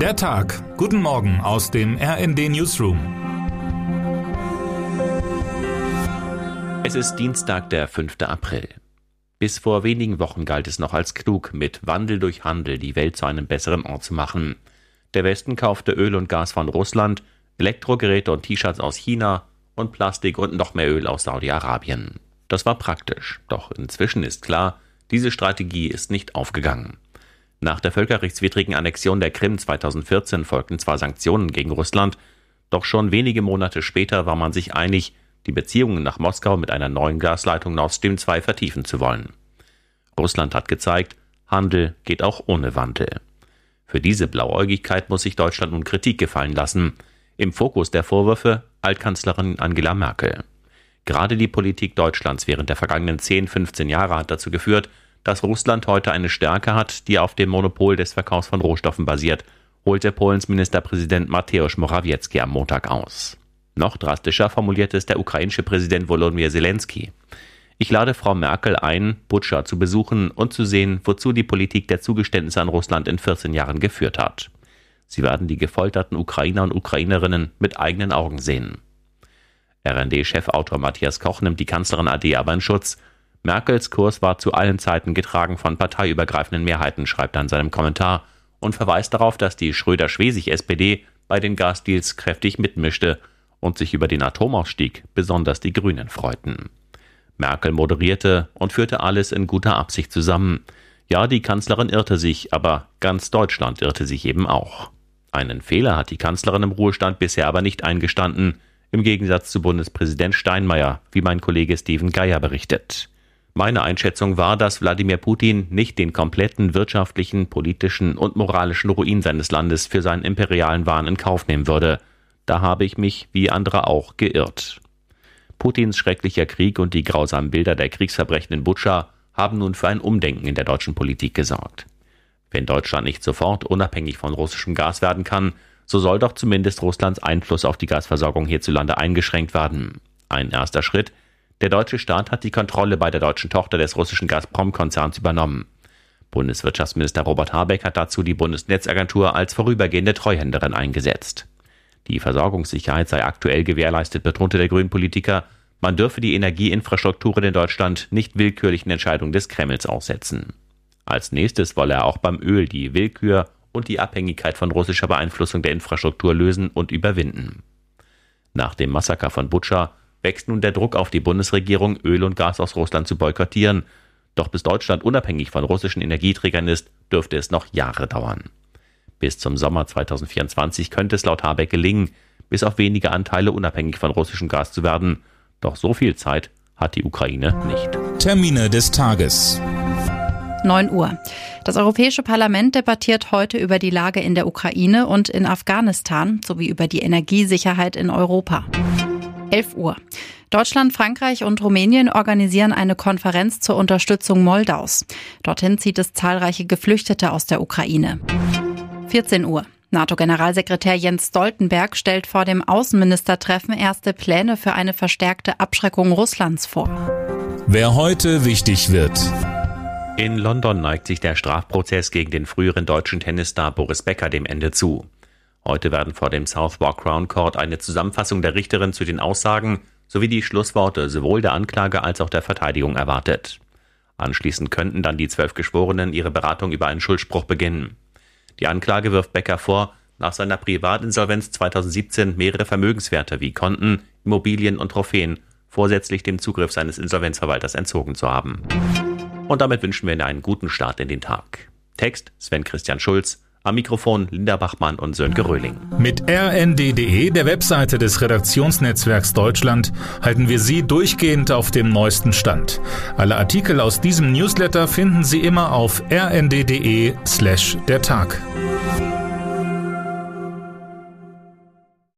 Der Tag. Guten Morgen aus dem RND Newsroom. Es ist Dienstag, der 5. April. Bis vor wenigen Wochen galt es noch als klug, mit Wandel durch Handel die Welt zu einem besseren Ort zu machen. Der Westen kaufte Öl und Gas von Russland, Elektrogeräte und T-Shirts aus China und Plastik und noch mehr Öl aus Saudi-Arabien. Das war praktisch, doch inzwischen ist klar, diese Strategie ist nicht aufgegangen. Nach der völkerrechtswidrigen Annexion der Krim 2014 folgten zwar Sanktionen gegen Russland, doch schon wenige Monate später war man sich einig, die Beziehungen nach Moskau mit einer neuen Gasleitung Nord Stream 2 vertiefen zu wollen. Russland hat gezeigt, Handel geht auch ohne Wandel. Für diese Blauäugigkeit muss sich Deutschland nun Kritik gefallen lassen. Im Fokus der Vorwürfe Altkanzlerin Angela Merkel. Gerade die Politik Deutschlands während der vergangenen 10, 15 Jahre hat dazu geführt, dass Russland heute eine Stärke hat, die auf dem Monopol des Verkaufs von Rohstoffen basiert, holte Polens Ministerpräsident Mateusz Morawiecki am Montag aus. Noch drastischer formulierte es der ukrainische Präsident Volodymyr Zelensky. Ich lade Frau Merkel ein, Butscha zu besuchen und zu sehen, wozu die Politik der Zugeständnisse an Russland in 14 Jahren geführt hat. Sie werden die gefolterten Ukrainer und Ukrainerinnen mit eigenen Augen sehen. RND-Chefautor Matthias Koch nimmt die Kanzlerin AD aber in Schutz. Merkels Kurs war zu allen Zeiten getragen von parteiübergreifenden Mehrheiten, schreibt er in seinem Kommentar und verweist darauf, dass die Schröder-Schwesig-SPD bei den Gasdeals kräftig mitmischte und sich über den Atomausstieg besonders die Grünen freuten. Merkel moderierte und führte alles in guter Absicht zusammen. Ja, die Kanzlerin irrte sich, aber ganz Deutschland irrte sich eben auch. Einen Fehler hat die Kanzlerin im Ruhestand bisher aber nicht eingestanden, im Gegensatz zu Bundespräsident Steinmeier, wie mein Kollege Steven Geier berichtet. Meine Einschätzung war, dass Wladimir Putin nicht den kompletten wirtschaftlichen, politischen und moralischen Ruin seines Landes für seinen imperialen Wahn in Kauf nehmen würde. Da habe ich mich, wie andere auch, geirrt. Putins schrecklicher Krieg und die grausamen Bilder der Kriegsverbrechen in Butscha haben nun für ein Umdenken in der deutschen Politik gesorgt. Wenn Deutschland nicht sofort unabhängig von russischem Gas werden kann, so soll doch zumindest Russlands Einfluss auf die Gasversorgung hierzulande eingeschränkt werden. Ein erster Schritt der deutsche Staat hat die Kontrolle bei der deutschen Tochter des russischen Gazprom-Konzerns übernommen. Bundeswirtschaftsminister Robert Habeck hat dazu die Bundesnetzagentur als vorübergehende Treuhänderin eingesetzt. Die Versorgungssicherheit sei aktuell gewährleistet, betonte der Grünpolitiker. Man dürfe die Energieinfrastrukturen in Deutschland nicht willkürlichen Entscheidungen des Kremls aussetzen. Als nächstes wolle er auch beim Öl die Willkür und die Abhängigkeit von russischer Beeinflussung der Infrastruktur lösen und überwinden. Nach dem Massaker von Butscha wächst nun der Druck auf die Bundesregierung, Öl und Gas aus Russland zu boykottieren. Doch bis Deutschland unabhängig von russischen Energieträgern ist, dürfte es noch Jahre dauern. Bis zum Sommer 2024 könnte es laut Habeck gelingen, bis auf wenige Anteile unabhängig von russischem Gas zu werden. Doch so viel Zeit hat die Ukraine nicht. Termine des Tages. 9 Uhr. Das Europäische Parlament debattiert heute über die Lage in der Ukraine und in Afghanistan sowie über die Energiesicherheit in Europa. 11 Uhr. Deutschland, Frankreich und Rumänien organisieren eine Konferenz zur Unterstützung Moldaus. Dorthin zieht es zahlreiche Geflüchtete aus der Ukraine. 14 Uhr. NATO-Generalsekretär Jens Stoltenberg stellt vor dem Außenministertreffen erste Pläne für eine verstärkte Abschreckung Russlands vor. Wer heute wichtig wird. In London neigt sich der Strafprozess gegen den früheren deutschen Tennisstar Boris Becker dem Ende zu. Heute werden vor dem Southwark Crown Court eine Zusammenfassung der Richterin zu den Aussagen sowie die Schlussworte sowohl der Anklage als auch der Verteidigung erwartet. Anschließend könnten dann die zwölf Geschworenen ihre Beratung über einen Schuldspruch beginnen. Die Anklage wirft Becker vor, nach seiner Privatinsolvenz 2017 mehrere Vermögenswerte wie Konten, Immobilien und Trophäen vorsätzlich dem Zugriff seines Insolvenzverwalters entzogen zu haben. Und damit wünschen wir Ihnen einen guten Start in den Tag. Text Sven Christian Schulz, am Mikrofon Linda Bachmann und Sönke Röhling. Mit rnd.de, der Webseite des Redaktionsnetzwerks Deutschland, halten wir Sie durchgehend auf dem neuesten Stand. Alle Artikel aus diesem Newsletter finden Sie immer auf rnd.de slash der Tag.